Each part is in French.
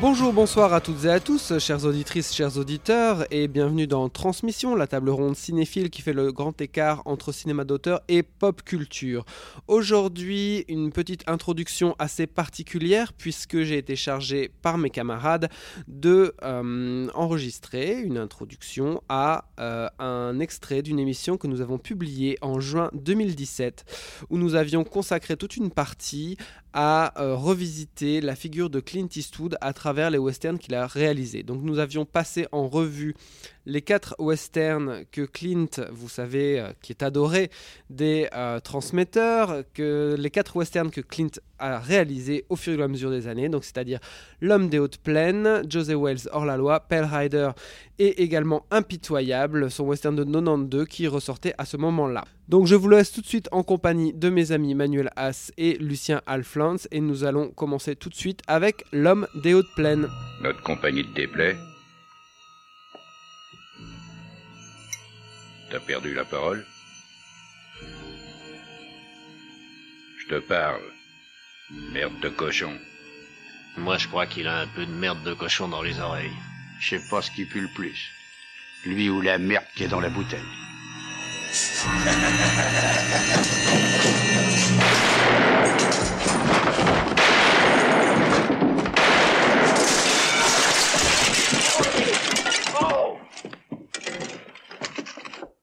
Bonjour, bonsoir à toutes et à tous, chères auditrices, chers auditeurs, et bienvenue dans Transmission, la table ronde cinéphile qui fait le grand écart entre cinéma d'auteur et pop culture. Aujourd'hui, une petite introduction assez particulière puisque j'ai été chargé par mes camarades de euh, enregistrer une introduction à euh, un extrait d'une émission que nous avons publiée en juin 2017 où nous avions consacré toute une partie à euh, revisiter la figure de Clint Eastwood à travers les westerns qu'il a réalisés. Donc nous avions passé en revue les quatre westerns que Clint, vous savez, euh, qui est adoré des euh, transmetteurs, que les quatre westerns que Clint a réalisés au fur et à mesure des années, donc c'est-à-dire L'homme des hautes plaines, José Wells hors la loi, Pell Rider et également Impitoyable, son western de 92 qui ressortait à ce moment-là. Donc je vous laisse tout de suite en compagnie de mes amis Manuel Haas et Lucien Alflans et nous allons commencer tout de suite avec L'homme des hautes plaines. Notre compagnie te déplaît T'as perdu la parole? Je te parle. Merde de cochon. Moi, je crois qu'il a un peu de merde de cochon dans les oreilles. Je sais pas ce qui pue le plus. Lui ou la merde qui est dans la bouteille.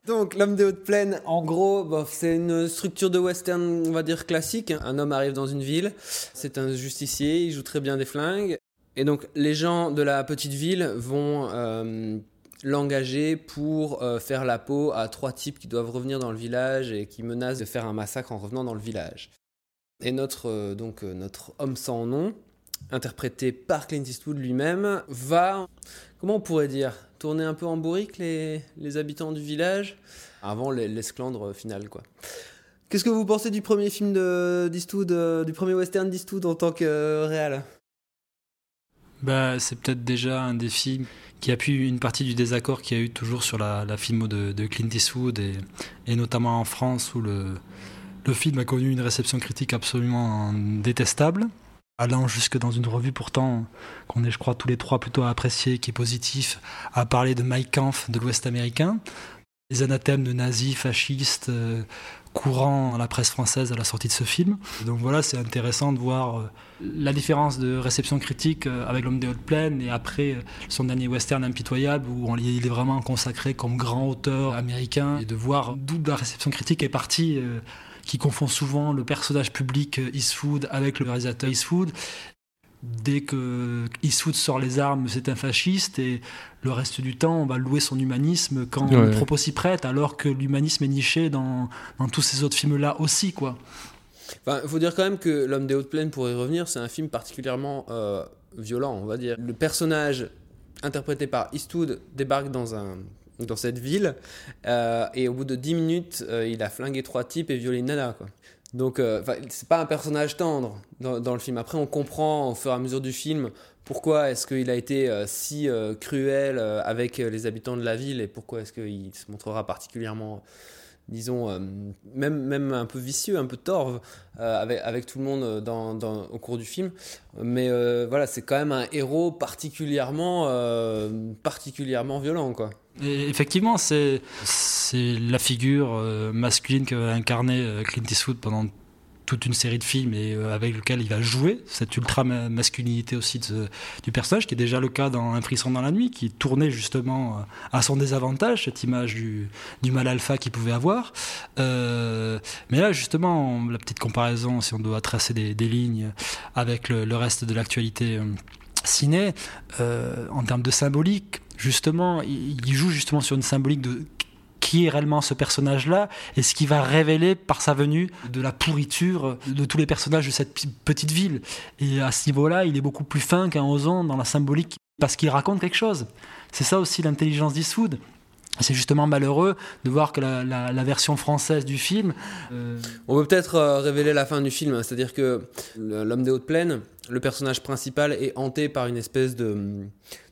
Donc, l'homme des hautes plaines, en gros, c'est une structure de western, on va dire classique. Un homme arrive dans une ville, c'est un justicier, il joue très bien des flingues. Et donc, les gens de la petite ville vont euh, l'engager pour euh, faire la peau à trois types qui doivent revenir dans le village et qui menacent de faire un massacre en revenant dans le village. Et notre, euh, donc, notre homme sans nom, interprété par Clint Eastwood lui-même, va, comment on pourrait dire, tourner un peu en bourrique les, habitants du village avant les- l'esclandre final, quoi. Qu'est-ce que vous pensez du premier film de- d'Eastwood, euh, du premier western d'Eastwood en tant que euh, réal? Bah, c'est peut-être déjà un des films qui appuie une partie du désaccord qu'il y a eu toujours sur la, la filmo de, de Clint Eastwood et, notamment en France où le film a connu une réception critique absolument détestable, allant jusque dans une revue pourtant qu'on est, je crois, tous les trois plutôt apprécié, qui est positif, à parler de Mike Kampf de l'Ouest américain, les anathèmes de nazis, fascistes, euh, courants dans la presse française à la sortie de ce film. Donc voilà, c'est intéressant de voir euh, la différence de réception critique euh, avec L'homme des hautes plaines et après son dernier western impitoyable où il est vraiment consacré comme grand auteur américain et de voir d'où la réception critique est partie, qui confond souvent le personnage public euh, Eastwood avec le réalisateur Eastwood. Dès que Eastwood sort les armes, c'est un fasciste et le reste du temps, on va louer son humanisme quand Ouais. le propos s'y prête, alors que l'humanisme est niché dans, dans tous ces autres films-là aussi, quoi. Enfin, il faut dire quand même que L'homme des hautes plaines, pour y revenir, c'est un film particulièrement euh, violent, on va dire. Le personnage interprété par Eastwood débarque dans, un, dans cette ville euh, et au bout de 10 minutes, euh, il a flingué trois types et violé une nana. Quoi. Donc, euh, c'est pas un personnage tendre dans, dans le film. Après, on comprend au fur et à mesure du film pourquoi est-ce qu'il a été euh, si euh, cruel euh, avec les habitants de la ville et pourquoi est-ce qu'il se montrera particulièrement disons, euh, même, même un peu vicieux, un peu torve euh, avec, avec tout le monde euh, au cours du film. Mais voilà, c'est quand même un héros particulièrement, particulièrement violent, quoi. Effectivement, c'est la figure masculine qu'a incarné Clint Eastwood pendant toute une série de films et euh, avec lequel il va jouer cette ultra ma- masculinité aussi du personnage qui est déjà le cas dans Un frisson dans la nuit qui tournait justement euh, à son désavantage cette image du, mal alpha qu'il pouvait avoir. Euh, mais là justement la petite comparaison si on doit tracer des, lignes avec le, reste de l'actualité ciné en termes de symbolique justement il joue justement sur une symbolique de qui est réellement ce personnage-là et ce qui va révéler par sa venue de la pourriture de tous les personnages de cette petite ville. Et à ce niveau-là, il est beaucoup plus fin qu'un Ozon dans la symbolique parce qu'il raconte quelque chose. C'est ça aussi l'intelligence d'Eastwood. C'est justement malheureux de voir que la, version française du film. euh, On peut peut-être euh, révéler la fin du film, hein. c'est-à-dire que l'homme des hautes plaines, le personnage principal est hanté par une espèce de,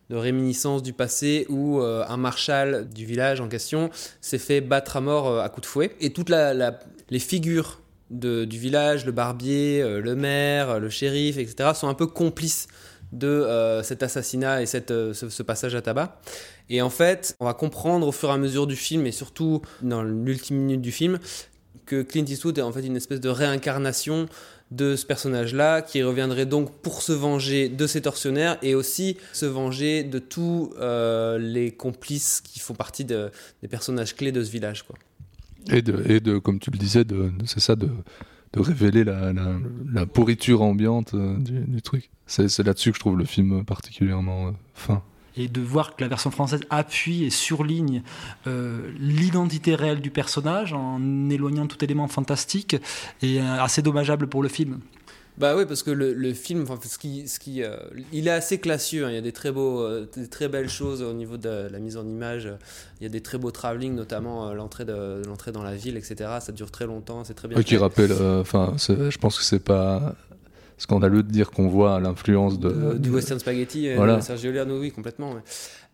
de réminiscence du passé où euh, un marshal du village en question s'est fait battre à mort euh, à coups de fouet. Et toutes les figures du village, le barbier, euh, le maire, le shérif, etc., sont un peu complices de cet assassinat et ce, ce passage à tabac. Et en fait, on va comprendre au fur et à mesure du film, et surtout dans l'ultime minute du film, que Clint Eastwood est en fait une espèce de réincarnation de ce personnage-là, qui reviendrait donc pour se venger de ses tortionnaires et aussi se venger de tous euh, les complices qui font partie de- des personnages clés de ce village. Quoi. Et de, et de, comme tu le disais, c'est ça, de, de révéler la, la, pourriture ambiante euh, du, truc. C'est, c'est là-dessus que je trouve le film particulièrement euh, fin. Et de voir que la version française appuie et surligne euh, l'identité réelle du personnage en éloignant tout élément fantastique et euh, assez dommageable pour le film. Bah oui, parce que le, le film, enfin, ce qui, ce qui, euh, il est assez classieux. hein. Il y a des très beaux, euh, des très belles choses au niveau de la mise en image. Il y a des très beaux travelling, notamment euh, l'entrée de l'entrée dans la ville, etc. Ça dure très longtemps, c'est très bien. Ouais, qui rappelle, euh, enfin, c'est- je pense que c'est pas scandaleux de dire qu'on voit l'influence de, de- du western spaghetti euh, Voilà. de Sergio Leone, oui, complètement. ouais.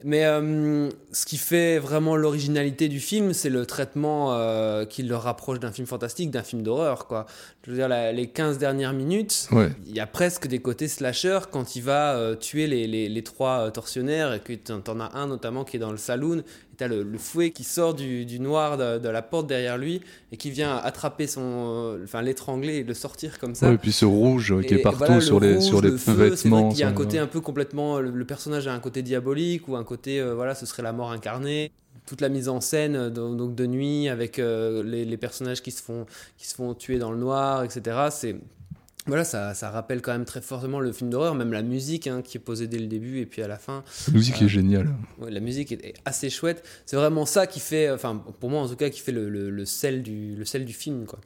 Mais euh, ce qui fait vraiment l'originalité du film, c'est le traitement euh, qui le rapproche d'un film fantastique, d'un film d'horreur. quoi. Je veux dire, la- les 15 dernières minutes, Ouais. il y a presque des côtés slasher quand il va euh, tuer les, les- les trois euh, tortionnaires et que t'en as un notamment qui est dans le saloon et t'as le, le fouet qui sort du, du noir de, de la porte derrière lui et qui vient attraper son... enfin l'étrangler et le sortir comme ça. Ouais, et puis ce rouge qui est partout voilà, le sur les, rouge, sur les vêtements. qu'il y a un côté un peu complètement. Le, le personnage a un côté diabolique ou un côté. euh, voilà, ce serait la mort incarnée. Toute la mise en scène euh, donc donc de nuit avec euh, les, les personnages qui se, font, qui se font tuer dans le noir, etc. C'est. Voilà, ça, ça rappelle quand même très fortement le film d'horreur, même la musique hein, qui est posée dès le début et puis à la fin. La musique Euh, est géniale. Ouais, la musique est, est assez chouette. C'est vraiment ça qui fait, enfin pour moi en tout cas, qui fait le, le, le sel, du, le sel du film. Quoi.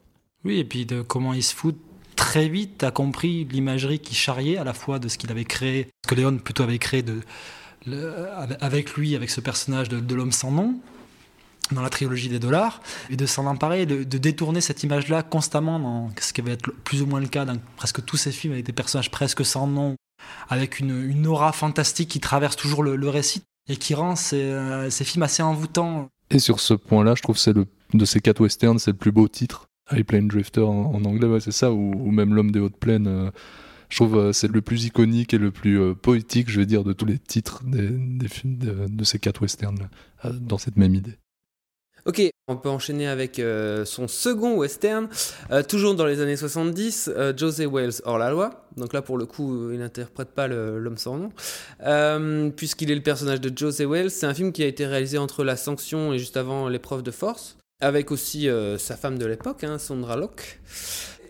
Oui, et puis de comment il se fout très vite a compris l'imagerie qui charriait à la fois de ce qu'il avait créé, ce que Léon plutôt avait créé de, le- avec lui, avec ce personnage de, l'homme sans nom dans la trilogie des dollars, et de s'en emparer, de, détourner cette image-là constamment dans ce qui va être plus ou moins le cas dans presque tous ces films avec des personnages presque sans nom, avec une, aura fantastique qui traverse toujours le, récit et qui rend ces, euh, ces films assez envoûtants. Et sur ce point-là, je trouve que c'est de ces quatre westerns, c'est le plus beau titre. High Plain Drifter en, anglais, c'est ça, ou, ou même L'homme des hautes plaines. euh, je trouve euh, c'est le plus iconique et le plus euh, poétique, je veux dire, de tous les titres des, films de, ces quatre westerns, euh, dans cette même idée. Ok, on peut enchaîner avec son second western, toujours dans les années 70, euh, José Wales hors la loi. Donc là, pour le coup, il n'interprète pas l'homme sans nom, puisqu'il est le personnage de José Wales. C'est un film qui a été réalisé entre la sanction et juste avant l'épreuve de force, avec aussi euh, sa femme de l'époque, hein, Sandra Locke.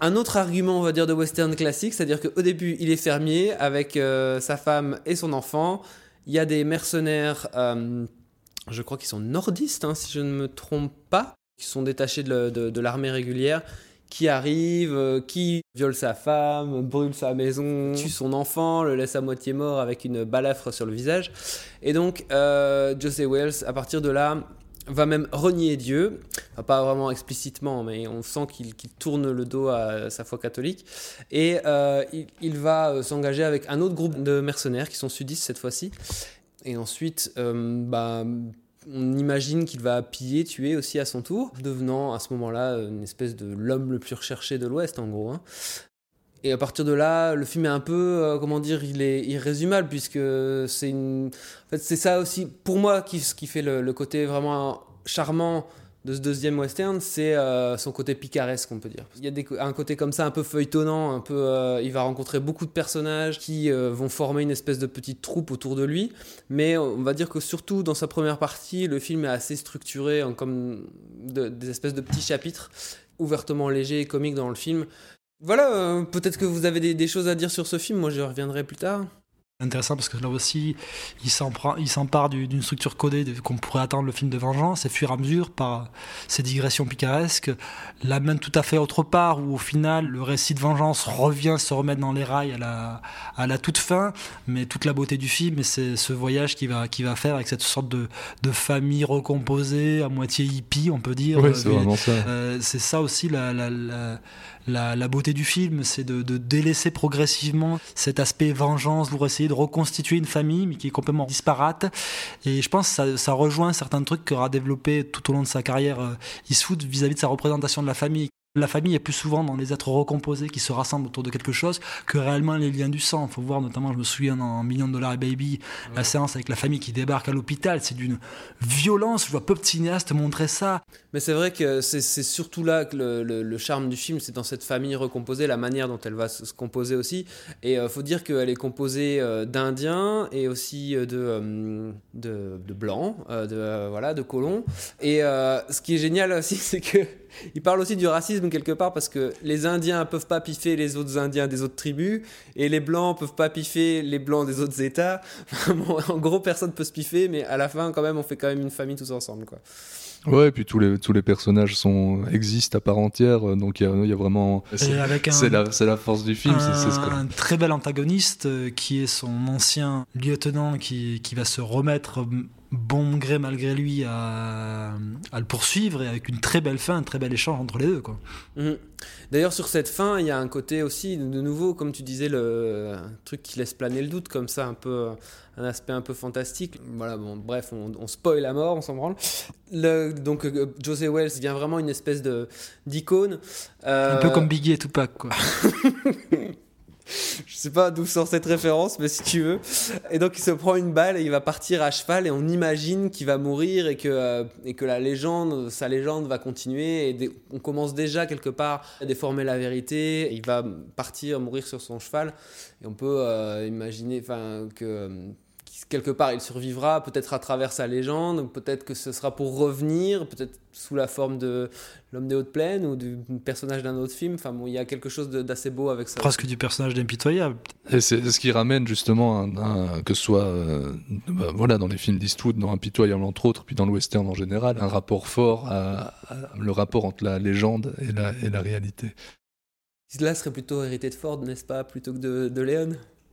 Un autre argument, on va dire, de western classique, c'est-à-dire qu'au début, il est fermier avec euh, sa femme et son enfant. Il y a des mercenaires, euh, je crois qu'ils sont nordistes, hein, si je ne me trompe pas, qui sont détachés de, l'armée régulière, qui arrivent, qui violent sa femme, brûle sa maison, tue son enfant, le laisse à moitié mort avec une balafre sur le visage. Et donc, José Wells, à partir de là, va même renier Dieu, pas vraiment explicitement, mais on sent qu'il tourne le dos à sa foi catholique, et euh, il, il va euh, s'engager avec un autre groupe de mercenaires qui sont sudistes cette fois-ci, et ensuite, euh, bah, on imagine qu'il va piller, tuer aussi à son tour, devenant à ce moment-là une espèce de l'homme le plus recherché de l'Ouest, en gros. hein. Et à partir de là, le film est un peu, euh, comment dire, il est irrésumable puisque c'est une, en fait, ça aussi pour moi qui, ce qui fait le, côté vraiment charmant de ce deuxième western, c'est euh, son côté picaresque, on peut dire. Il y a un côté comme ça, un peu feuilletonnant, un peu. euh, il va rencontrer beaucoup de personnages qui vont former une espèce de petite troupe autour de lui. Mais on va dire que surtout dans sa première partie, le film est assez structuré en comme de- des espèces de petits chapitres ouvertement légers et comiques dans le film. Voilà, euh, peut-être que vous avez des, des choses à dire sur ce film. Moi, je reviendrai plus tard. intéressant parce que là aussi, il s'empare d'une structure codée qu'on pourrait attendre le film de vengeance et fuir à mesure par ses digressions picaresques l'amène tout à fait autre part où au final le récit de vengeance revient se remettre dans les rails à la, à la toute fin mais toute la beauté du film c'est ce voyage qu'il va, qui va faire avec cette sorte de, de, famille recomposée à moitié hippie on peut dire c'est vraiment ça euh, c'est ça aussi la, la, la la, beauté du film, c'est de, délaisser progressivement cet aspect vengeance pour essayer de reconstituer une famille, mais qui est complètement disparate. Et je pense que ça, rejoint certains trucs qu'aura développé tout au long de sa carrière euh, Eastwood vis-à-vis de sa représentation de la famille. La famille est plus souvent dans les êtres recomposés qui se rassemblent autour de quelque chose que réellement les liens du sang. Il faut voir notamment, je me souviens dans Million de dollars et Baby, la séance avec la famille qui débarque à l'hôpital. C'est d'une violence. Je vois peu de cinéastes montrer ça. Mais c'est vrai que c'est surtout là que le, charme du film, c'est dans cette famille recomposée, la manière dont elle va se, composer aussi. Et il euh, faut dire qu'elle est composée euh, d'Indiens et aussi euh, de, de, de, Blancs, de, voilà, de colons. Et ce qui est génial aussi, c'est que il parle aussi du racisme quelque part parce que les Indiens peuvent pas piffer les autres Indiens des autres tribus et les Blancs peuvent pas piffer les Blancs des autres États. en gros, personne peut se piffer, mais à la fin, quand même, on fait quand même une famille tous ensemble, quoi. Ouais, et puis tous les, tous les personnages sont, existent à part entière, donc il y, a vraiment. C'est la, la, force du film. c'est un très bel antagoniste euh, qui est son ancien lieutenant qui, qui va se remettre bon gré malgré lui à, le poursuivre et avec une très belle fin, un très bel échange entre les deux. Quoi. Mhm. D'ailleurs, sur cette fin, il y a un côté aussi, de nouveau, comme tu disais, le truc qui laisse planer le doute, comme ça, un peu, un aspect un peu fantastique. Voilà, bon, bref, on, on spoil la mort, on s'en branle. Le, donc, euh, José Wells vient vraiment une espèce de d'icône. Un peu comme Biggie et Tupac, quoi. je sais pas d'où sort cette référence, mais si tu veux. Et donc il se prend une balle et il va partir à cheval et on imagine qu'il va mourir et que, euh, et que la légende, sa légende va continuer. Et on commence déjà quelque part à déformer la vérité. il va partir, mourir sur son cheval. Et on peut euh, imaginer que quelque part il survivra, peut-être à travers sa légende, peut-être que ce sera pour revenir, peut-être sous la forme de l'homme des hautes plaines ou du personnage d'un autre film. Enfin bon, il y a quelque chose d'assez beau avec ça. Presque du personnage d'impitoyable. Et c'est ce qui ramène justement, que ce soit euh, bah, voilà, dans les films d'Eastwood, dans Impitoyable entre autres, puis dans le western en général, un rapport fort à, le rapport entre la légende et la, et la réalité. Cela serait plutôt hérité de Ford, n'est-ce pas, plutôt que de, de Léon?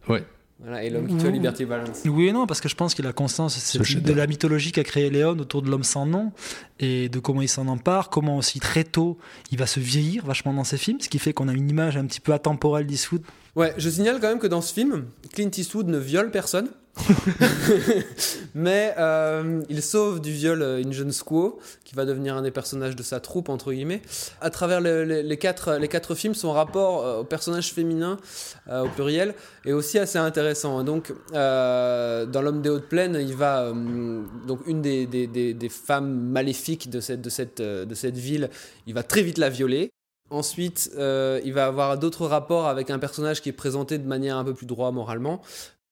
Ouais. Voilà, et l'homme qui tue Liberty Balance. Oui et non, parce que je pense qu'il a conscience de la mythologie qu'a créé Léon autour de l'homme sans nom et de comment il s'en empare, comment aussi très tôt il va se vieillir vachement dans ses films, ce qui fait qu'on a une image un petit peu atemporelle d'Eastwood. Ouais, je signale quand même que dans ce film, Clint Eastwood ne viole personne. mais euh, il sauve du viol euh, une jeune squaw qui va devenir un des personnages de sa troupe entre guillemets. À travers les, quatre, les quatre films, son rapport euh, au personnage féminin au pluriel est aussi assez intéressant. Donc dans l'homme des hautes plaines, il va donc une des, des, des, femmes maléfiques de cette, de, cette, de cette ville, il va très vite la violer. Ensuite, il va avoir d'autres rapports avec un personnage qui est présenté de manière un peu plus droit moralement.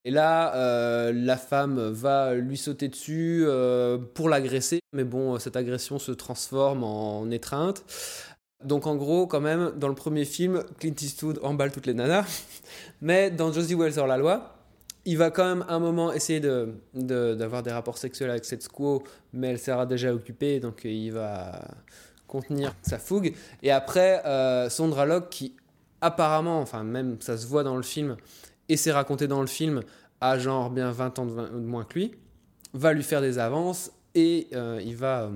Et là, euh, la femme va lui sauter dessus euh, pour l'agresser, mais bon, cette agression se transforme en étreinte. Donc en gros, quand même, dans le premier film, Clint Eastwood emballe toutes les nanas, mais dans Josie Wells hors la loi, il va quand même un moment essayer d'avoir de, des rapports sexuels avec cette squaw, mais elle sera déjà occupée, donc il va contenir sa fougue. Et après, euh, qui apparemment, enfin même ça se voit dans le film, et c'est raconté dans le film à genre bien 20 ans de, moins que lui, va lui faire des avances et euh, il va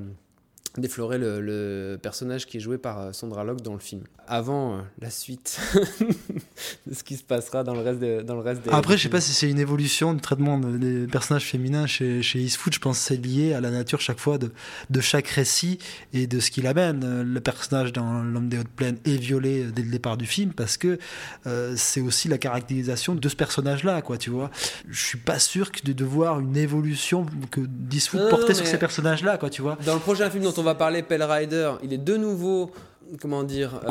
euh, déflorer le, personnage qui est joué par euh, Sandra Locke dans le film. Avant euh, la suite de ce qui se passera dans le reste, dans le reste des. Après, je sais pas si c'est une évolution du traitement des personnages féminins chez, chez Eastwood. Je pense que c'est lié à la nature chaque fois de, de chaque récit et de ce qu'il amène. Le personnage dans L'homme des hautes plaines est violé dès le départ du film parce que euh, c'est aussi la caractérisation de ce personnage-là, quoi, tu vois. Je suis pas sûr que de, de voir une évolution que Eastwood portait sur ces personnages-là, quoi, tu vois. Dans le prochain film dont on va parler, Pell Rider, il est de nouveau, comment dire, euh,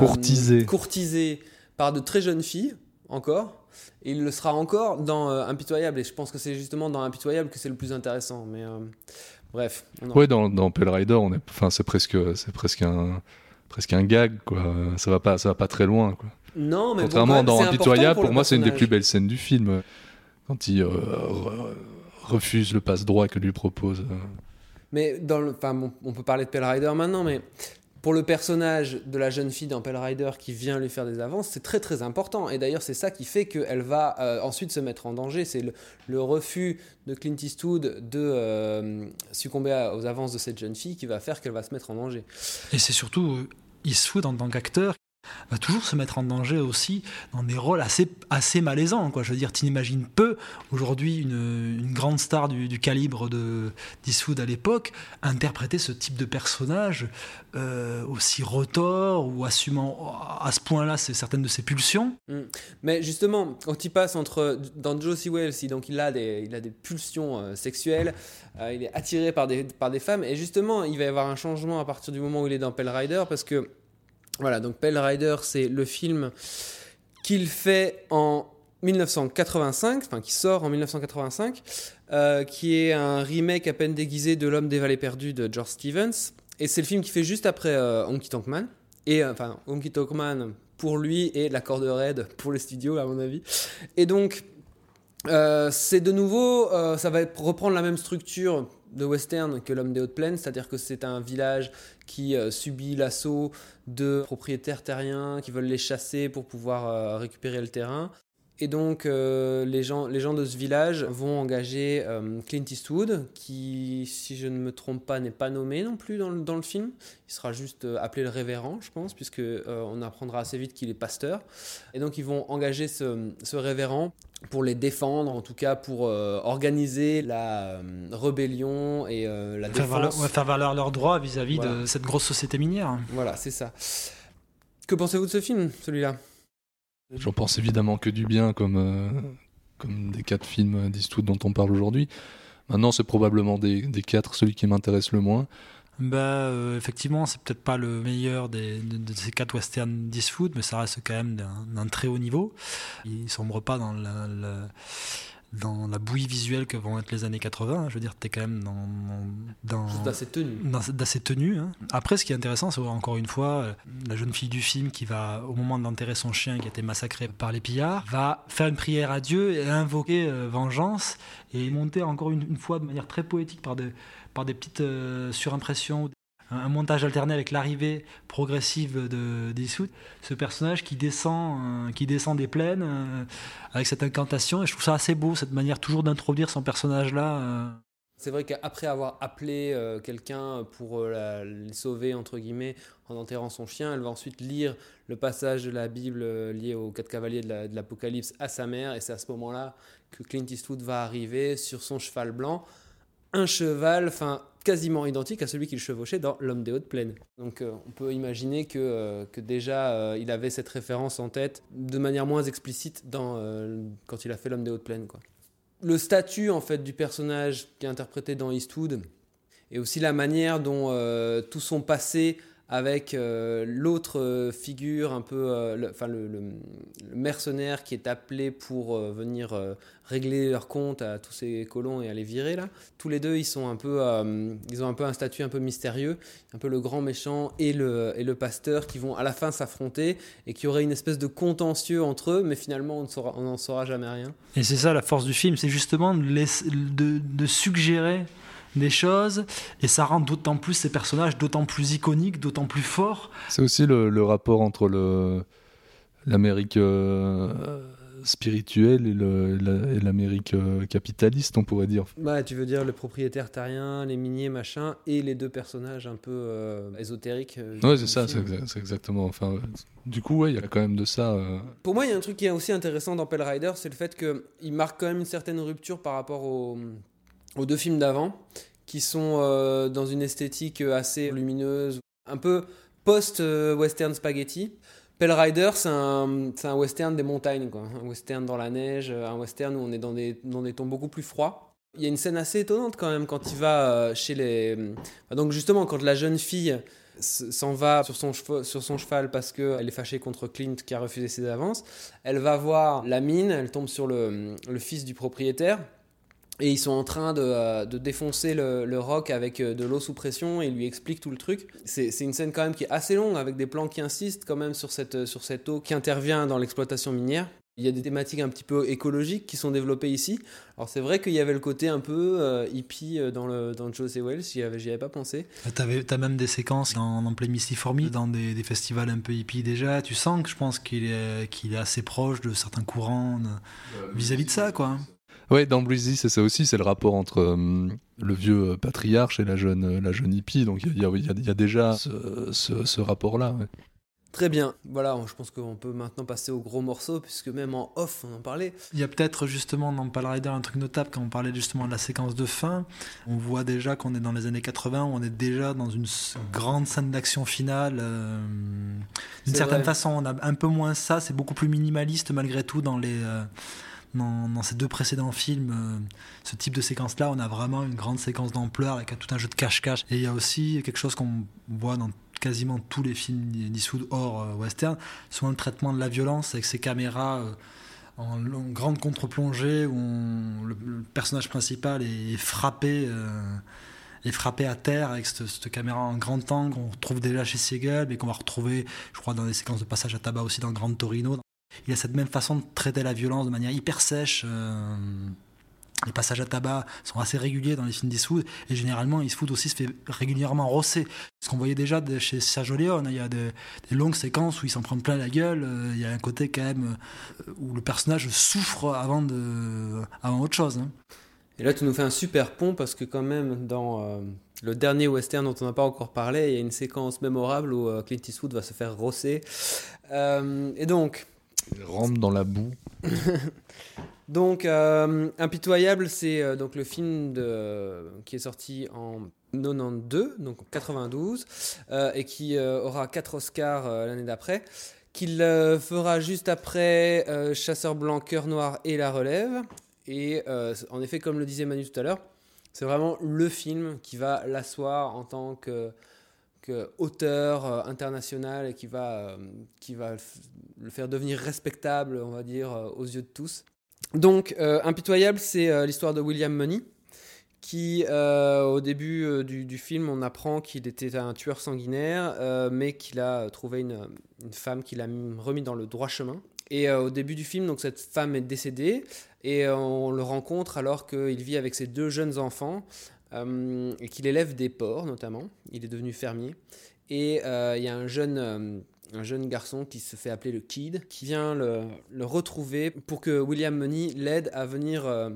courtisé. par de très jeunes filles, encore. Et il le sera encore dans euh, Impitoyable. Et je pense que c'est justement dans Impitoyable que c'est le plus intéressant. Mais euh, bref. Oui, dans, dans Pell Rider, on est, enfin, c'est presque, c'est presque un, presque un gag, quoi. Ça va pas, ça va pas très loin, quoi. Non, mais contrairement dans Impitoyable, pour moi, c'est une des plus belles scènes du film quand il euh, re- refuse le passe-droit que lui propose. Mais dans le, on peut parler de Pell Rider maintenant, mais pour le personnage de la jeune fille dans Pell Rider qui vient lui faire des avances, c'est très très important. Et d'ailleurs, c'est ça qui fait qu'elle va euh, ensuite se mettre en danger. C'est le, refus de Clint Eastwood de euh, succomber aux avances de cette jeune fille qui va faire qu'elle va se mettre en danger. Et c'est surtout euh, Eastwood en tant qu'acteur va toujours se mettre en danger aussi dans des rôles assez, assez malaisants. Quoi. Je veux dire, tu n'imagines peu aujourd'hui une, une grande star du, calibre de d'Eastwood à l'époque interpréter ce type de personnage euh, aussi retors ou assumant à ce point-là certaines de ses pulsions. Mais justement, quand il passe entre dans Josie Wells, donc il a des, il a des pulsions euh, sexuelles, euh, il est attiré par des, par des femmes, et justement, il va y avoir un changement à partir du moment où il est dans Pell Rider, parce que voilà, donc Pell Rider, c'est le film qu'il fait en 1985, enfin qui sort en 1985, euh, qui est un remake à peine déguisé de L'homme des vallées perdues de George Stevens, et c'est le film qui fait juste après euh, Honky et euh, enfin Honky Tonk Man pour lui et la corde raide pour les studios à mon avis. Et donc euh, c'est de nouveau, ça va reprendre la même structure de western que l'homme des hautes plaines, c'est-à-dire que c'est un village qui euh, subit l'assaut de propriétaires terriens qui veulent les chasser pour pouvoir euh, récupérer le terrain. Et donc, euh, les, gens, les gens de ce village vont engager euh, Clint Eastwood, qui, si je ne me trompe pas, n'est pas nommé non plus dans le, dans le film. Il sera juste euh, appelé le révérend, je pense, puisque on apprendra assez vite qu'il est pasteur. Et donc, ils vont engager ce, ce révérend pour les défendre, en tout cas pour euh, organiser la euh, rébellion et euh, la Faire défense. valoir, ouais, faire valoir leurs droits vis-à-vis Voilà. de cette grosse société minière. Voilà, c'est ça. Que pensez-vous de ce film, celui-là? J'en pense évidemment que du bien, comme, euh, comme des quatre films d'Eastwood dont on parle aujourd'hui. Maintenant, c'est probablement des, quatre celui qui m'intéresse le moins. Bah, euh, effectivement, c'est peut-être pas le meilleur des, de, ces quatre westerns d'Eastwood, mais ça reste quand même d'un très haut niveau. Il sombre pas dans la- dans la bouillie visuelle que vont être les années 80. Je veux dire, t'es quand même dans, dans, Juste assez tenu. hein. Après, ce qui est intéressant, c'est encore une fois euh, la jeune fille du film qui va, au moment d'enterrer son chien qui a été massacré par les pillards, va faire une prière à Dieu et invoquer euh, vengeance et monter encore une, une fois de manière très poétique par, de, par des petites euh, surimpressions. Un, montage alterné avec l'arrivée progressive de d'Eastwood, ce personnage qui descend, euh, qui descend des plaines euh, avec cette incantation, et je trouve ça assez beau, cette manière toujours d'introduire son personnage là. euh. C'est vrai qu'après avoir appelé quelqu'un pour la- les sauver, entre guillemets, en enterrant son chien, elle va ensuite lire le passage de la Bible lié aux quatre cavaliers de l'Apocalypse à sa mère, et c'est à ce moment-là que Clint Eastwood va arriver sur son cheval blanc, un cheval, enfin quasiment identique à celui qu'il chevauchait dans L'homme des hautes plaines. Donc euh, on peut imaginer que, euh, déjà euh, il avait cette référence en tête de manière moins explicite quand il a fait L'homme des hautes plaines. Le statut en fait du personnage qui est interprété dans Eastwood et aussi la manière dont tout son passé avec euh, l'autre euh, figure un peu euh, le, le, mercenaire qui est appelé pour venir régler leur compte à tous ces colons et à les virer là. Tous les deux ils ont un peu un statut un peu mystérieux un peu le grand méchant et le pasteur qui vont à la fin s'affronter et qui aurait une espèce de contentieux entre eux mais finalement on n'en saura jamais rien. Et c'est ça la force du film, c'est justement de suggérer des choses, et ça rend d'autant plus ces personnages d'autant plus iconiques, d'autant plus forts. C'est aussi le, le rapport entre le, l'Amérique euh, spirituelle et, la- l'Amérique euh, capitaliste, on pourrait dire. Ouais, tu veux dire le propriétaire terrien, les miniers, machin, et les deux personnages un peu euh, ésotériques. euh, Ouais, c'est ça, c'est, exa- exactement. Enfin, ouais. du coup, ouais, il y a quand même de ça. euh. Pour moi, il y a un truc qui est aussi intéressant dans Pell Rider, c'est le fait qu'il marque quand même une certaine rupture par rapport aux, aux deux films d'avant, qui sont euh, dans une esthétique assez lumineuse, un peu post-western spaghetti. Pell Rider, c'est un, un western des montagnes, quoi. un western dans la neige, un western où on est dans des, dans des tons beaucoup plus froids. Il y a une scène assez étonnante quand même quand il va euh, chez les... Donc justement, quand la jeune fille s'en va sur son, cheval, sur son cheval parce qu'elle est fâchée contre Clint qui a refusé ses avances, elle va voir la mine, elle tombe sur le, le fils du propriétaire. Et ils sont en train de, euh, de défoncer le, le roc avec euh, de l'eau sous pression et il lui explique tout le truc. C'est c'est une scène quand même qui est assez longue avec des plans qui insistent quand même sur cette, sur cette eau qui intervient dans l'exploitation minière. Il y a des thématiques un petit peu écologiques qui sont développées ici. Alors c'est vrai qu'il y avait le côté un peu euh, hippie euh, dans, le, dans José Wells, j'y avais, pas pensé. T'avais, t'as même des séquences dans, dans Play Misty for Me, dans des, des festivals un peu hippies déjà. Tu sens que je pense qu'il est, qu'il est assez proche de certains courants de- vis-à-vis de ça, quoi. Ouais, dans Breezy, c'est ça aussi, c'est le rapport entre euh, le vieux euh, patriarche et la jeune, euh, la jeune hippie. Donc il y a, y y déjà ce, ce- ce rapport-là. ouais. Très bien, voilà, je pense qu'on peut maintenant passer au gros morceau, puisque même en off, on en parlait. Il y a peut-être justement dans Pal Rider un truc notable quand on parlait justement de la séquence de fin. On voit déjà qu'on est dans les années 80, où on est déjà dans une grande scène d'action finale. euh, D'une certaine vrai. façon, on a un peu moins ça, c'est beaucoup plus minimaliste malgré tout dans les. euh, dans, ces deux précédents films, euh, ce type de séquence-là, on a vraiment une grande séquence d'ampleur avec tout un jeu de cache-cache. Et il y a aussi quelque chose qu'on voit dans quasiment tous les films d'Eastwood hors euh, western, souvent le traitement de la violence avec ces caméras euh, en grande contre-plongée où le, personnage principal est frappé, est frappé à terre avec cette, cette caméra en grand angle qu'on retrouve déjà chez Siegel, mais qu'on va retrouver, je crois, dans des séquences de passage à tabac aussi dans Grand Torino. Il a cette même façon de traiter la violence de manière hyper sèche. euh, les passages à tabac sont assez réguliers dans les films d'Eastwood et généralement Eastwood aussi se fait régulièrement rosser. Ce qu'on voyait déjà chez Sergio Leone, il y a des, longues séquences où il s'en prend plein la gueule. euh, Il y a un côté quand même euh, où le personnage souffre avant, avant autre chose. hein. Et là, tu nous fais un super pont, parce que quand même, dans le dernier western dont on n'a pas encore parlé, il y a une séquence mémorable où Clint Eastwood va se faire rosser. Et donc, Il rampe dans la boue. Donc, euh, Impitoyable, c'est euh, donc le film qui est sorti en 92, donc en 92, euh, et qui aura quatre Oscars l'année d'après, qu'il fera juste après Chasseur blanc, Cœur noir et La Relève. Et en effet, comme le disait Manu tout à l'heure, c'est vraiment le film qui va l'asseoir en tant que, que auteur euh, international et qui va, euh, qui va le faire devenir respectable, on va dire, euh, aux yeux de tous. Donc, euh, Impitoyable, c'est euh, l'histoire de William Money, qui, euh, au début euh, du, film, on apprend qu'il était un tueur sanguinaire, euh, mais qu'il a trouvé une, femme qu'il a mis- remis dans le droit chemin. Et euh, au début du film, donc cette femme est décédée, et euh, on le rencontre alors qu'il vit avec ses deux jeunes enfants, euh, et qu'il élève des porcs notamment. Il est devenu fermier. Et euh, il y a un jeune, euh, un jeune garçon qui se fait appeler le Kid, qui vient le, retrouver pour que William Money l'aide à venir euh,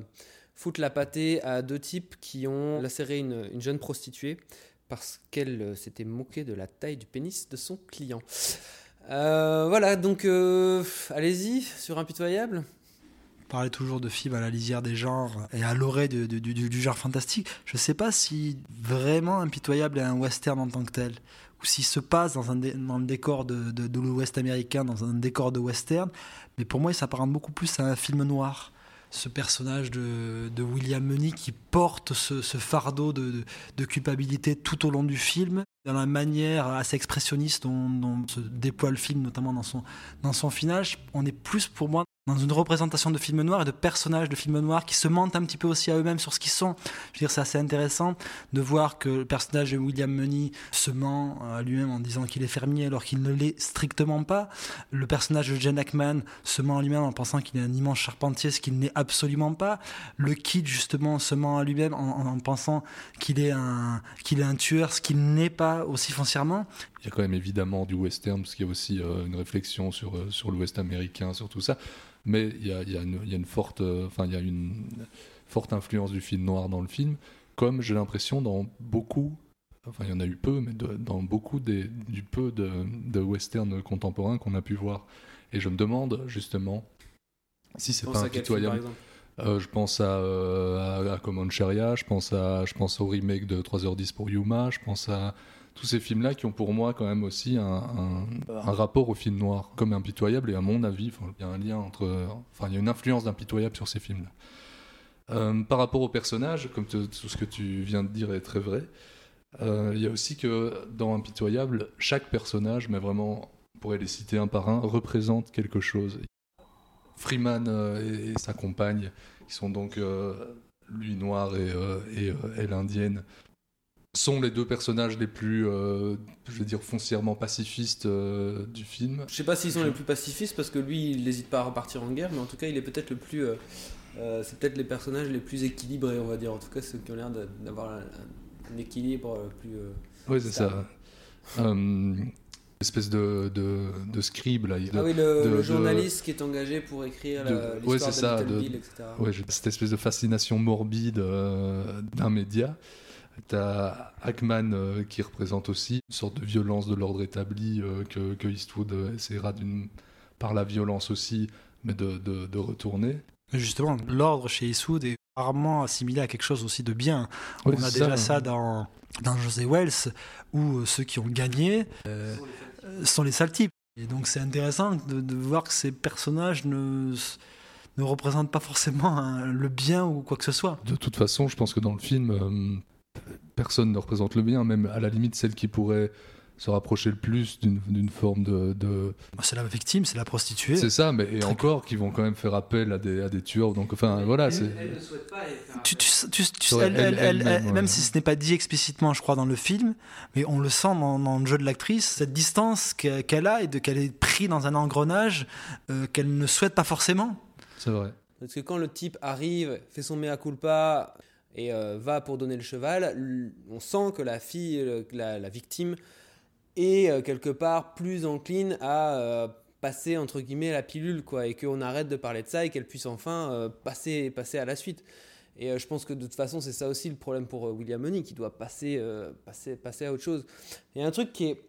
foutre la pâtée à deux types qui ont lacéré une, une jeune prostituée parce qu'elle euh, s'était moquée de la taille du pénis de son client. Euh, voilà, donc euh, allez-y sur Impitoyable. Parler toujours de films à la lisière des genres et à l'orée du, genre fantastique. Je sais pas si vraiment Impitoyable est un western en tant que tel, ou s'il se passe dans, un le décor de, l'Ouest américain, dans un décor de western, mais pour moi il s'apparente beaucoup plus à un film noir. Ce personnage de, William Money qui porte ce, fardeau de, culpabilité tout au long du film, dans la manière assez expressionniste dont, dont se déploie le film, notamment dans son, dans son final, on est plus pour moi dans une représentation de film noir et de personnages de film noir qui se mentent un petit peu aussi à eux-mêmes sur ce qu'ils sont. Je veux dire, c'est assez intéressant de voir que le personnage de William Money se ment à lui-même en disant qu'il est fermier alors qu'il ne l'est strictement pas. Le personnage de Jen Ackman se ment à lui-même en pensant qu'il est un immense charpentier, ce qu'il n'est absolument pas. Le kid, justement, se ment à lui-même en pensant qu'il est un, qu'il est un tueur, ce qu'il n'est pas aussi foncièrement. Il y a quand même évidemment du western, parce qu'il y a aussi euh, une réflexion sur, euh, sur l'ouest américain, sur tout ça. Mais il y a, il y a une, il y a une forte, euh, enfin, il y a une forte influence du film noir dans le film, comme j'ai l'impression dans beaucoup, enfin il y en a eu peu, mais de- dans beaucoup des, du peu de, de western contemporains qu'on a pu voir. Et je me demande justement si c'est pas impitoyable. Euh, je pense à, euh, à, à Comancheria, je pense, à, je pense au remake de 3h10 pour Yuma, je pense à tous ces films-là qui ont pour moi quand même aussi un, un- un rapport au film noir, comme Impitoyable, et à mon avis, il y a un lien entre. Enfin, il y a une influence d'Impitoyable sur ces films-là. Euh, par rapport aux personnages, comme te- tout ce que tu viens de dire est très vrai, euh, il y a aussi que dans Impitoyable, chaque personnage, mais vraiment, on pourrait les citer un par un, représente quelque chose. Freeman euh, et, et sa compagne, qui sont donc euh, lui noir et, et elle indienne, sont les deux personnages les plus, euh, je vais dire, foncièrement pacifistes euh, du film. Je sais pas s'ils sont les plus pacifistes parce que lui, il n'hésite pas à repartir en guerre, mais en tout cas, il est peut-être le plus. euh, c'est peut-être les personnages les plus équilibrés, on va dire. En tout cas, ceux qui ont l'air de- d'avoir un, un équilibre plus. Oui, c'est Ça. espèce de, de, de scribe, là. de- ah oui, le, de- le de- journaliste qui est engagé pour écrire de- la- ouais, l'histoire c'est ça, de Little de- Bill, etc. Ouais, cette espèce de fascination morbide d'un média. T'as Hackman euh, qui représente aussi une sorte de violence de l'ordre établi euh, que, que Eastwood euh, essaiera par la violence aussi, mais de, de, de retourner. Justement, l'ordre chez Eastwood est rarement assimilé à quelque chose aussi de bien. On a déjà ça, dans, dans José Wells, où ceux qui ont gagné euh, sont les sales types. Et donc c'est intéressant de, de voir que ces personnages ne, ne représentent pas forcément le bien ou quoi que ce soit. De toute façon, je pense que dans le film, personne ne représente le bien, même à la limite celle qui pourrait se rapprocher le plus d'une forme de, de- C'est la victime, c'est la prostituée. C'est ça, mais et encore, qui vont quand même faire appel à des, à des tueurs. Donc, enfin, voilà, c'est. ne souhaite pas Tu, elle- elle- elle- elle- elle- ouais. même si ce n'est pas dit explicitement, je crois, dans le film, mais on le sent dans, dans le jeu de l'actrice, cette distance que- qu'elle a et de qu'elle est prise dans un engrenage euh, qu'elle ne souhaite pas forcément. C'est vrai. Parce que quand le type arrive, fait son mea culpa et euh, va pour donner le cheval, on sent que la fille, le- la, victime, est euh, quelque part plus encline à euh, passer entre guillemets la pilule, quoi, et qu'on arrête de parler de ça et qu'elle puisse enfin euh, passer, passer à la suite. Et euh, je pense que de toute façon, c'est ça aussi le problème pour euh, William Money, qui doit passer, euh, passer, passer à autre chose. A un truc qui est,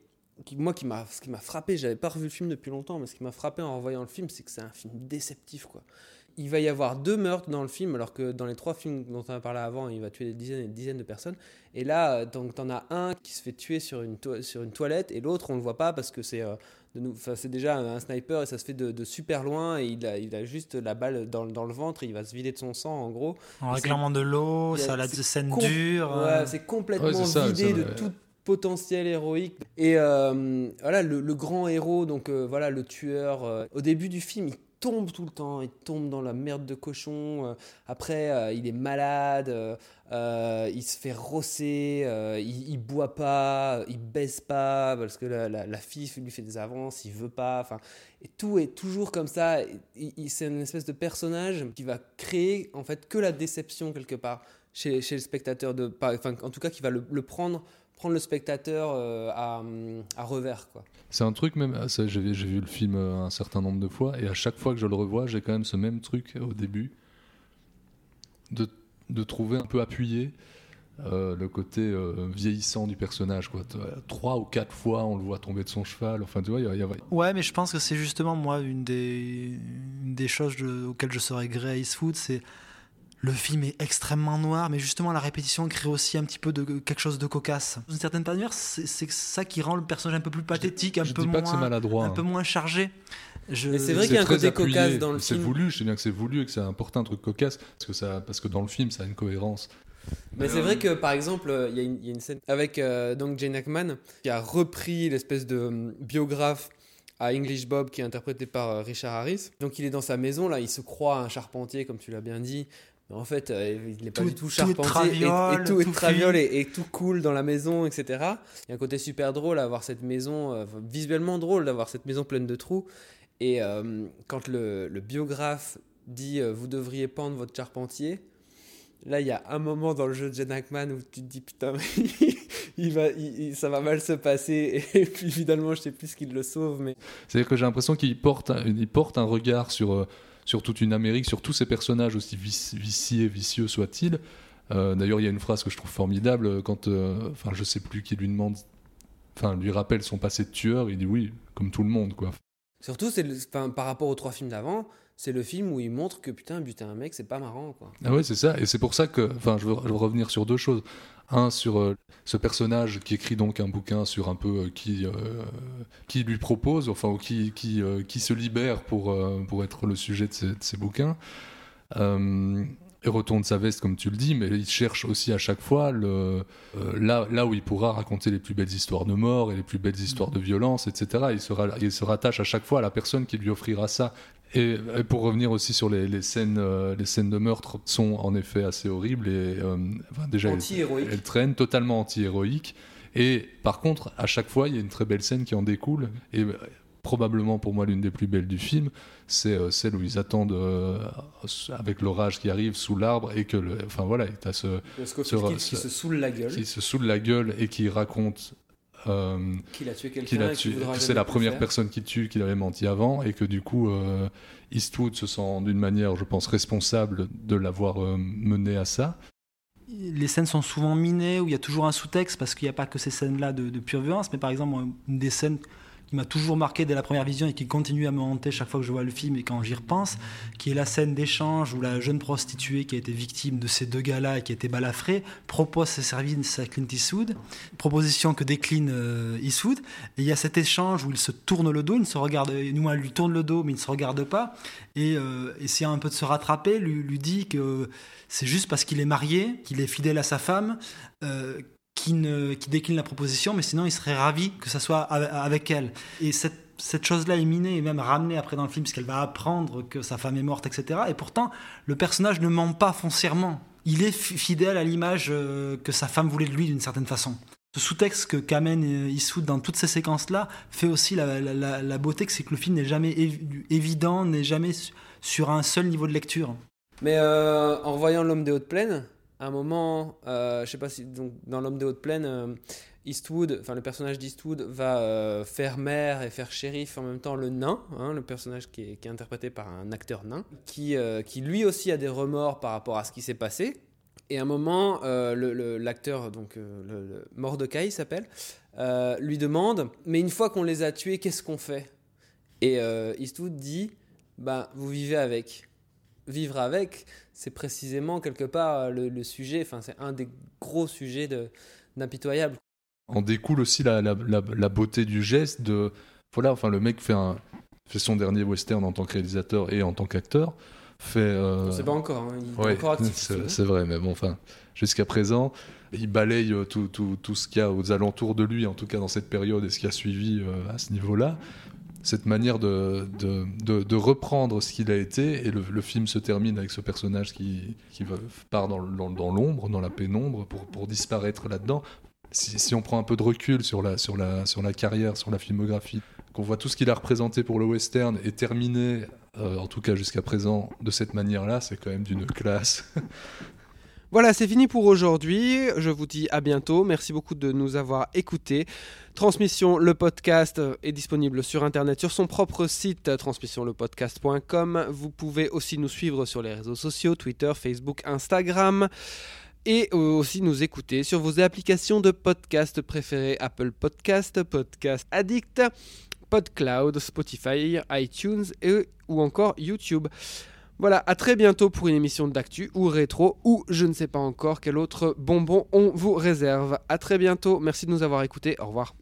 qui, moi, qui m'a, ce qui m'a frappé, j'avais pas revu le film depuis longtemps, mais ce qui m'a frappé en revoyant le film, c'est que c'est un film déceptif, quoi. Il va y avoir deux meurtres dans le film, alors que dans les trois films dont on a parlé avant, il va tuer des dizaines et des dizaines de personnes. Et là, euh, donc, t'en as un qui se fait tuer sur une, sur une toilette, et l'autre, on le voit pas parce que c'est, euh, c'est déjà un sniper et ça se fait de, de super loin, et il a, il a juste la balle dans, le- dans le ventre, et il va se vider de son sang, en gros. En réclamant de l'eau, y a- ça la scène dure. Ouais, euh, c'est complètement Ouais, ça, vidé ça, de ouais. tout potentiel héroïque. Et euh, voilà, le, le grand héros, donc euh, voilà, le tueur, euh, au début du film, il tombe tout le temps, il tombe dans la merde de cochon. euh, après, euh, il est malade, euh, il se fait rosser, il, boit pas, il baisse pas, parce que la, fille lui fait des avances, il veut pas. Enfin, et tout est toujours comme ça. C'est une espèce de personnage qui va créer en fait que la déception quelque part chez, le spectateur, de, en tout cas qui va le prendre, prendre le spectateur euh, à, à revers. Quoi. C'est un truc même, ça, j'ai j'ai vu le film euh, un certain nombre de fois, et à chaque fois que je le revois, j'ai quand même ce même truc au début, de, de trouver un peu appuyé euh, le côté euh, vieillissant du personnage. Quoi. Trois ou quatre fois, on le voit tomber de son cheval, enfin tu vois, il y a- y a- Ouais, mais je pense que c'est justement moi une des, une des choses je- auxquelles je serais gré à Eastwood, c'est le film est extrêmement noir, mais justement la répétition crée aussi un petit peu de quelque chose de cocasse. D'une certaine manière, c'est c'est ça qui rend le personnage un peu plus pathétique, un je peu c'est moins, maladroit. un hein. peu moins chargé. Je... Mais c'est vrai qu'il y a un côté appuyé, cocasse dans le C'est film. voulu, je sais bien que c'est voulu et que c'est important un truc cocasse, parce que, ça, parce que dans le film, ça a une cohérence. Mais c'est vrai que par exemple, euh, il y, a une- il y a une scène avec euh, donc Jane Hackman qui a repris l'espèce de euh, biographe à English Bob qui est interprété par euh, Richard Harris. Donc il est dans sa maison là, il se croit un charpentier comme tu l'as bien dit. Mais en fait, euh, il n'est pas Tout- du tout tout est charpentier et- traviole, et, tout est tout traviole et, et tout cool dans la maison, etc. Il y a un côté super drôle à avoir cette maison, euh, visuellement drôle d'avoir cette maison pleine de trous. Et euh, quand le, le biographe dit euh, vous devriez pendre votre charpentier, là il y a un moment dans le jeu de Jen Hackman où tu te dis putain, mais il va, il- il- ça va mal se passer. Et puis finalement, je sais plus ce qu'il le sauve, mais C'est-à-dire que j'ai l'impression qu'il porte, un- il porte un regard sur, euh, sur toute une Amérique, sur tous ces personnages, aussi vici- viciés, vicieux soient-ils. Euh, D'ailleurs, il y a une phrase que je trouve formidable euh, quand, euh, enfin, je sais plus qui lui demande, enfin, lui rappelle son passé de tueur. Il dit oui, comme tout le monde, quoi. surtout c'est par rapport aux trois films d'avant, c'est le film où il montre que putain, buter un mec, c'est pas marrant quoi. Ah ouais, c'est ça. Et c'est pour ça que, enfin, je veux, revenir sur deux choses. Un, sur euh, ce personnage qui écrit donc un bouquin sur un peu euh, qui, euh, qui lui propose, enfin, ou qui, qui, qui se libère pour, pour être le sujet de ses, bouquins. Et retourne sa veste comme tu le dis, mais il cherche aussi à chaque fois le, là, là où il pourra raconter les plus belles histoires de mort et les plus belles histoires de violence, etc. Il se, il se rattache à chaque fois à la personne qui lui offrira ça. Et, pour revenir aussi sur les, les scènes, euh, les scènes de meurtre sont en effet assez horribles et euh, enfin, déjà elles, Anti-héroïque. elles traînent totalement anti-héroïques. Et par contre, à chaque fois, il y a une très belle scène qui en découle. Et euh, probablement pour moi l'une des plus belles du film, c'est euh, celle où ils attendent avec l'orage qui arrive sous l'arbre et que, le, enfin voilà, tu as ce, Ce- qui se saoule la gueule, qui se saoule la gueule et qui raconte euh, qu'il a tué quelqu'un, tué, que c'est la première faire. personne qui tue, qu'il avait menti avant, et que du coup, euh, Eastwood se sent d'une manière, je pense, responsable de l'avoir euh, mené à ça. les scènes sont souvent minées, où il y a toujours un sous-texte, parce qu'il n'y a pas que ces scènes-là de, de pure violence, mais par exemple, une des scènes qui m'a toujours marqué dès la première vision et qui continue à me hanter chaque fois que je vois le film et quand j'y repense, qui est la scène d'échange où la jeune prostituée qui a été victime de ces deux gars-là et qui a été balafrée propose ses services à Clint Eastwood, proposition que décline euh, Eastwood, et il y a cet échange où il se tourne le dos, il se regarde, nous elle lui tourne le dos mais il ne se regarde pas, et euh, essayant un peu de se rattraper, lui, lui dit que c'est juste parce qu'il est marié, qu'il est fidèle à sa femme, euh, qui, ne, qui décline la proposition, mais sinon il serait ravi que ça soit ave- avec elle. Et cette, chose-là est minée et même ramenée après dans le film, puisqu'elle va apprendre que sa femme est morte, etc. Et pourtant, le personnage ne ment pas foncièrement. Il est fi- fidèle à l'image euh, que sa femme voulait de lui d'une certaine façon. Ce sous-texte que Kamen et Eastwood dans toutes ces séquences-là fait aussi la, beauté, c'est que le film n'est jamais évi- évident, n'est jamais su- sur un seul niveau de lecture. Mais euh, en voyant l'homme des hautes plaines, à un moment, euh, je sais pas si donc dans l'homme des hautes plaines, euh, Eastwood, enfin le personnage d'Eastwood va euh, faire maire et faire shérif en même temps le nain, hein, le personnage qui est, interprété par un acteur nain, qui, euh, qui lui aussi a des remords par rapport à ce qui s'est passé. Et à un moment, euh, le- le- l'acteur, donc le, Mordecai s'appelle, lui demande Mais une fois qu'on les a tués, qu'est-ce qu'on fait? Et Eastwood dit Bah, vous vivez avec vivre avec, c'est précisément quelque part euh, le, le sujet, enfin c'est un des gros sujets de d'impitoyable. En découle aussi la, la, la, la beauté du geste de. Voilà, enfin, le mec fait, un, fait son dernier western en tant que réalisateur et en tant qu'acteur. Fait. euh, sait pas encore, hein, il est encore actif. c'est c'est vrai, mais bon, enfin, jusqu'à présent, il balaye euh, tout, tout, tout ce qu'il y a aux alentours de lui, en tout cas dans cette période et ce qui a suivi euh, à ce niveau-là. Cette manière de, de, reprendre ce qu'il a été, et le, film se termine avec ce personnage qui, qui part dans, dans, l'ombre, dans la pénombre, pour, pour disparaître là-dedans. Si, si on prend un peu de recul sur la, sur la, sur la carrière, sur la filmographie, qu'on voit tout ce qu'il a représenté pour le western et terminé, euh, en tout cas jusqu'à présent, de cette manière-là, c'est quand même d'une classe. Voilà, c'est fini pour aujourd'hui. Je vous dis à bientôt. Merci beaucoup de nous avoir écoutés. Transmission, le podcast est disponible sur Internet, sur son propre site, transmissionlepodcast.com. Vous pouvez aussi nous suivre sur les réseaux sociaux, Twitter, Facebook, Instagram. Et euh, aussi nous écouter sur vos applications de podcast préférées, Apple Podcast, Podcast Addict, PodCloud, Spotify, iTunes ou encore YouTube. Voilà, à très bientôt pour une émission d'actu ou rétro ou je ne sais pas encore quel autre bonbon on vous réserve. À très bientôt, merci de nous avoir écoutés, au revoir.